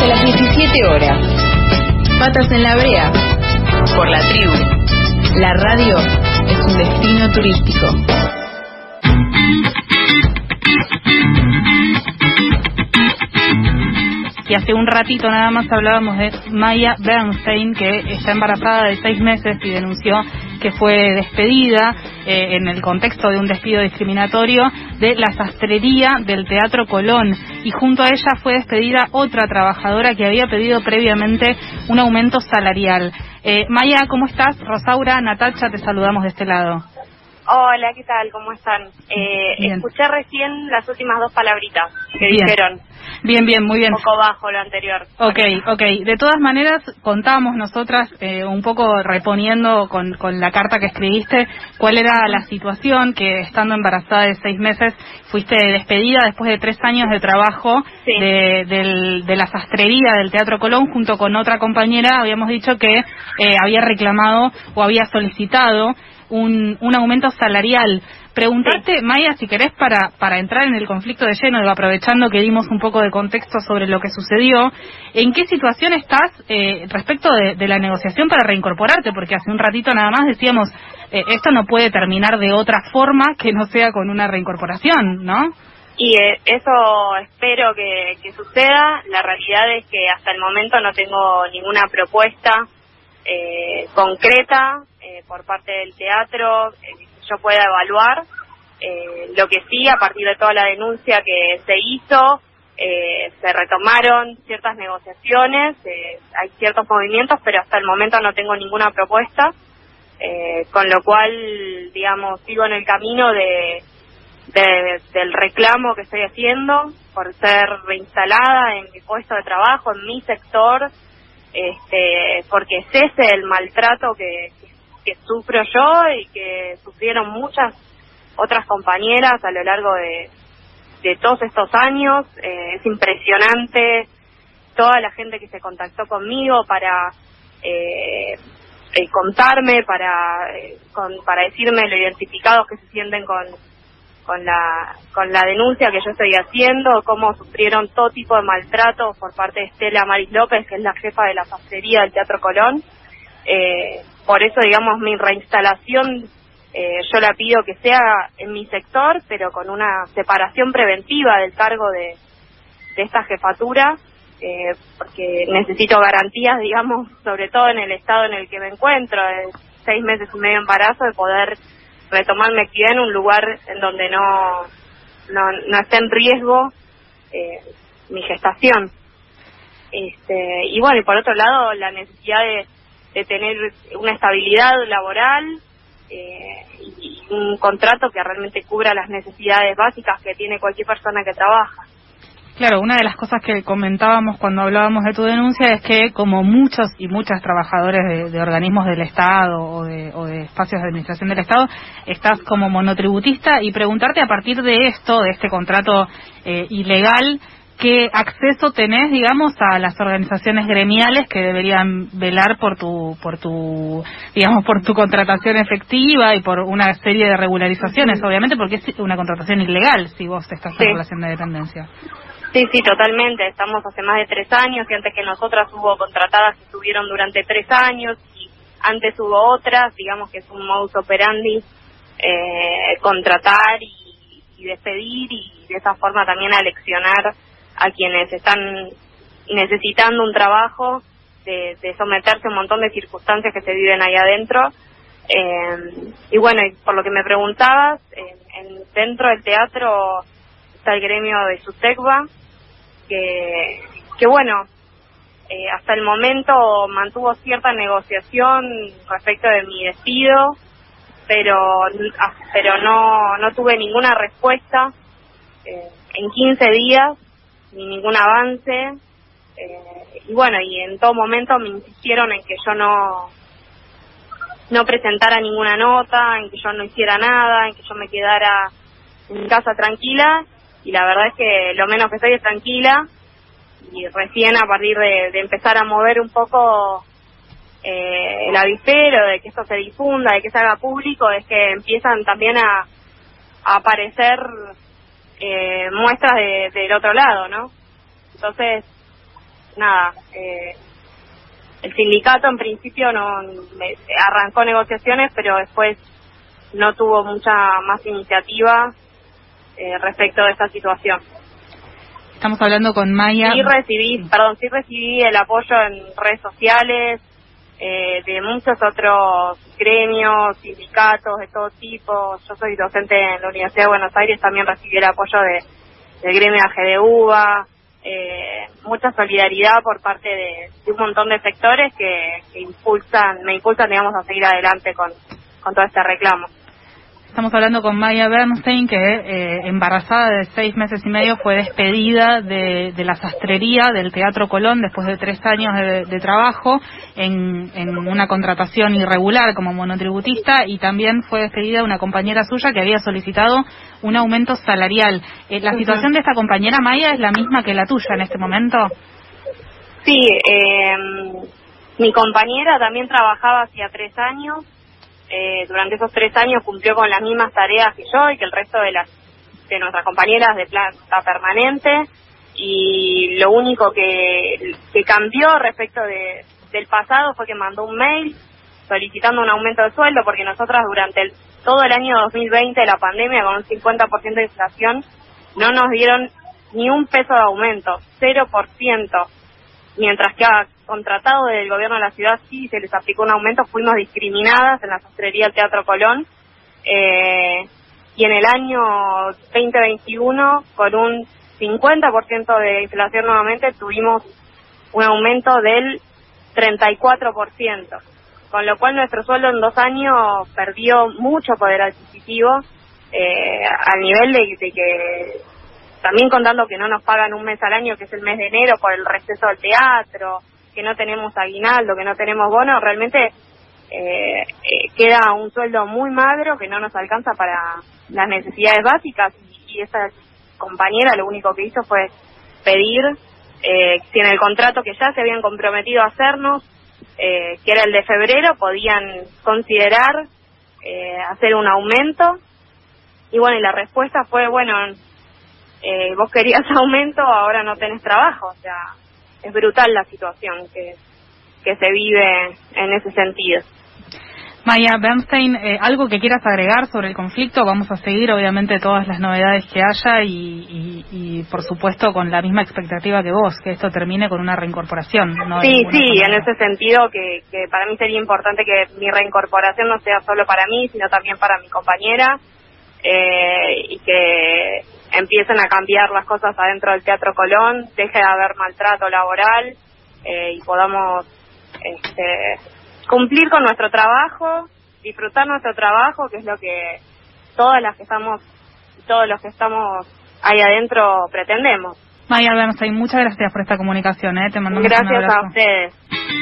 hasta las 17 horas. Patas en la brea. Por la tribu. La radio es un destino turístico. y hace un ratito nada más hablábamos de Maya Bernstein, que está embarazada de seis meses y denunció que fue despedida eh, en el contexto de un despido discriminatorio de la sastrería del Teatro Colón. Y junto a ella fue despedida otra trabajadora que había pedido previamente un aumento salarial. Eh, Maya, ¿cómo estás? Rosaura, Natacha, te saludamos de este lado. Hola, ¿qué tal? ¿Cómo están? Eh, escuché recién las últimas dos palabritas que dijeron. Bien, bien, muy bien. Un poco bajo lo anterior. Ok, ok. De todas maneras, contamos nosotras, eh, un poco reponiendo con, con la carta que escribiste, cuál era la situación que estando embarazada de seis meses fuiste despedida después de tres años de trabajo de, del, de la sastrería del Teatro Colón junto con otra compañera. Habíamos dicho que eh, había reclamado o había solicitado un, un aumento salarial. Preguntarte, Maya, si querés, para, para entrar en el conflicto de lleno, aprovechando que dimos un poco de contexto sobre lo que sucedió, ¿en qué situación estás eh, respecto de, la negociación para reincorporarte? Porque hace un ratito nada más decíamos, eh, esto no puede terminar de otra forma que no sea con una reincorporación, ¿no? Y eh, eso espero que, que, suceda. La realidad es que hasta el momento no tengo ninguna propuesta concreta por parte del teatro yo pueda evaluar. Eh, lo que sí, a partir de toda la denuncia que se hizo, eh, se retomaron ciertas negociaciones, eh, hay ciertos movimientos, pero hasta el momento no tengo ninguna propuesta, con lo cual, digamos, sigo en el camino de, del reclamo que estoy haciendo por ser reinstalada en mi puesto de trabajo, en mi sector, este, porque cese el maltrato que, que sufro yo y que sufrieron muchas otras compañeras a lo largo de, de todos estos años. Eh, es impresionante toda la gente que se contactó conmigo para eh, eh contarme, para, eh, con, para decirme lo identificados que se sienten con, con, la, con la denuncia que yo estoy haciendo, cómo sufrieron todo tipo de maltrato por parte de Estela Maris López, que es la jefa de la pastelería del Teatro Colón. Por eso, digamos, mi reinstalación eh, yo la pido que sea en mi sector, pero con una separación preventiva del cargo de, de esta jefatura, eh, porque necesito garantías, digamos, sobre todo en el estado en el que me encuentro, de seis meses y medio embarazo, de poder retomar mi en un lugar en donde no, no, no esté en riesgo eh, mi gestación. Este, y bueno, y por otro lado, la necesidad de de tener una estabilidad laboral eh, y un contrato que realmente cubra las necesidades básicas que tiene cualquier persona que trabaja. Claro, una de las cosas que comentábamos cuando hablábamos de tu denuncia es que como muchos y muchas trabajadores de, organismos del Estado o de, o de, espacios de administración del Estado, estás como monotributista y preguntarte a partir de esto, de este contrato eh, ilegal, qué acceso tenés, digamos, a las organizaciones gremiales que deberían velar por tu, por tu, digamos, por tu contratación efectiva y por una serie de regularizaciones, obviamente, porque es una contratación ilegal si vos estás en relación de dependencia. Sí, sí, totalmente. Estamos hace más de tres años y antes que nosotras hubo contratadas que estuvieron durante tres años y antes hubo otras, digamos que es un modus operandi eh, contratar y, y despedir y de esa forma también aleccionar a quienes están necesitando un trabajo, de, someterse a un montón de circunstancias que se viven ahí adentro. Eh, y bueno, por lo que me preguntabas, en, dentro del teatro está el gremio de SUTECBA, que, que bueno, eh, hasta el momento mantuvo cierta negociación respecto de mi despido, pero, pero no, no tuve ninguna respuesta. Eh, en 15 días ni ningún avance. Eh, y bueno, y en todo momento me insistieron en que yo no no presentara ninguna nota, en que yo no hiciera nada, en que yo me quedara en casa tranquila y la verdad es que lo menos que estoy es tranquila y recién a partir de, empezar a mover un poco eh, el avispero, de que esto se difunda, de que se haga público, es que empiezan también a aparecer eh, muestras del otro lado, ¿no? Entonces, nada, eh, el sindicato en principio no arrancó negociaciones, pero después no tuvo mucha más iniciativa eh, respecto de esta situación. Estamos hablando con Maya. Sí recibí, perdón, sí recibí el apoyo en redes sociales eh, de muchos otros gremios, sindicatos de todo tipo. Yo soy docente en la Universidad de Buenos Aires, también recibí el apoyo de, del gremio AGDUBA, eh, mucha solidaridad por parte de, un montón de sectores que, que, impulsan, me impulsan, digamos, a seguir adelante con, con todo este reclamo. Estamos hablando con Maya Bernstein, que eh, embarazada de seis meses y medio fue despedida de, la sastrería del Teatro Colón después de tres años de, trabajo en, una contratación irregular como monotributista y también fue despedida una compañera suya que había solicitado un aumento salarial. Eh, ¿La situación de esta compañera Maya es la misma que la tuya en este momento? Sí, eh, mi compañera también trabajaba hacía tres años eh, durante esos tres años cumplió con las mismas tareas que yo y que el resto de las de nuestras compañeras de planta permanente. Y lo único que, que cambió respecto de, del pasado fue que mandó un mail solicitando un aumento de sueldo porque nosotras durante el, todo el año 2020 de la pandemia con un 50% de inflación no nos dieron ni un peso de aumento, 0%, mientras que contratado del gobierno de la ciudad sí se les aplicó un aumento, fuimos discriminadas en la sastrería del Teatro Colón. Eh, y en el año 2021, con un 50% de inflación nuevamente, tuvimos un aumento del 34%, con lo cual nuestro sueldo en dos años perdió mucho poder adquisitivo eh, al nivel de, de, que también contando que no nos pagan un mes al año, que es el mes de enero por el receso del teatro, que no tenemos aguinaldo, que no tenemos bono, realmente eh, eh, queda un sueldo muy magro que no nos alcanza para las necesidades básicas y, esa compañera lo único que hizo fue pedir eh, si en el contrato que ya se habían comprometido a hacernos, eh, que era el de febrero, podían considerar eh, hacer un aumento. Y bueno, y la respuesta fue, bueno, eh, vos querías aumento, ahora no tenés trabajo. O sea, es brutal la situación que, que se vive en ese sentido. Maya Bernstein, eh, ¿algo que quieras agregar sobre el conflicto? Vamos a seguir, obviamente, todas las novedades que haya y, y, por supuesto, con la misma expectativa que vos, que esto termine con una reincorporación. sí, sí, en ese sentido, que, que para mí sería importante que mi reincorporación no sea solo para mí, sino también para mi compañera eh, y que empiecen a cambiar las cosas adentro del Teatro Colón, deje de haber maltrato laboral eh, y podamos este, cumplir con nuestro trabajo, disfrutar nuestro trabajo, que es lo que todas las que estamos, todos los que estamos ahí adentro pretendemos. Maya Bernstein, muchas gracias por esta comunicación. ¿eh? Te mandamos gracias a ustedes.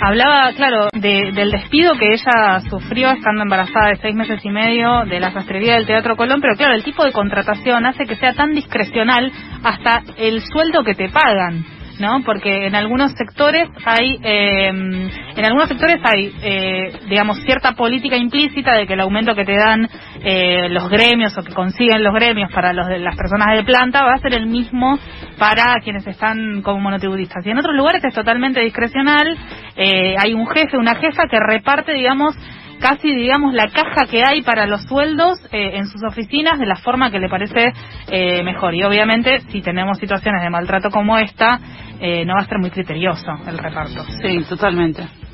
Hablaba, claro, del despido que ella sufrió estando embarazada de seis meses y medio de la sastrería del Teatro Colón, pero claro, el tipo de contratación hace que sea tan discrecional hasta el sueldo que te pagan. ¿No? Porque en algunos sectores hay, eh, en algunos sectores hay, eh, digamos, cierta política implícita de que el aumento que te dan eh, los gremios o que consiguen los gremios para los de las personas de planta va a ser el mismo para quienes están como monotributistas. Y en otros lugares es totalmente discrecional. hay un jefe, una jefa que reparte, digamos, casi, digamos, la caja que hay para los sueldos eh, en sus oficinas de la forma que le parece eh, mejor. Y obviamente, si tenemos situaciones de maltrato como esta, eh, no va a ser muy criterioso el reparto. Sí, totalmente.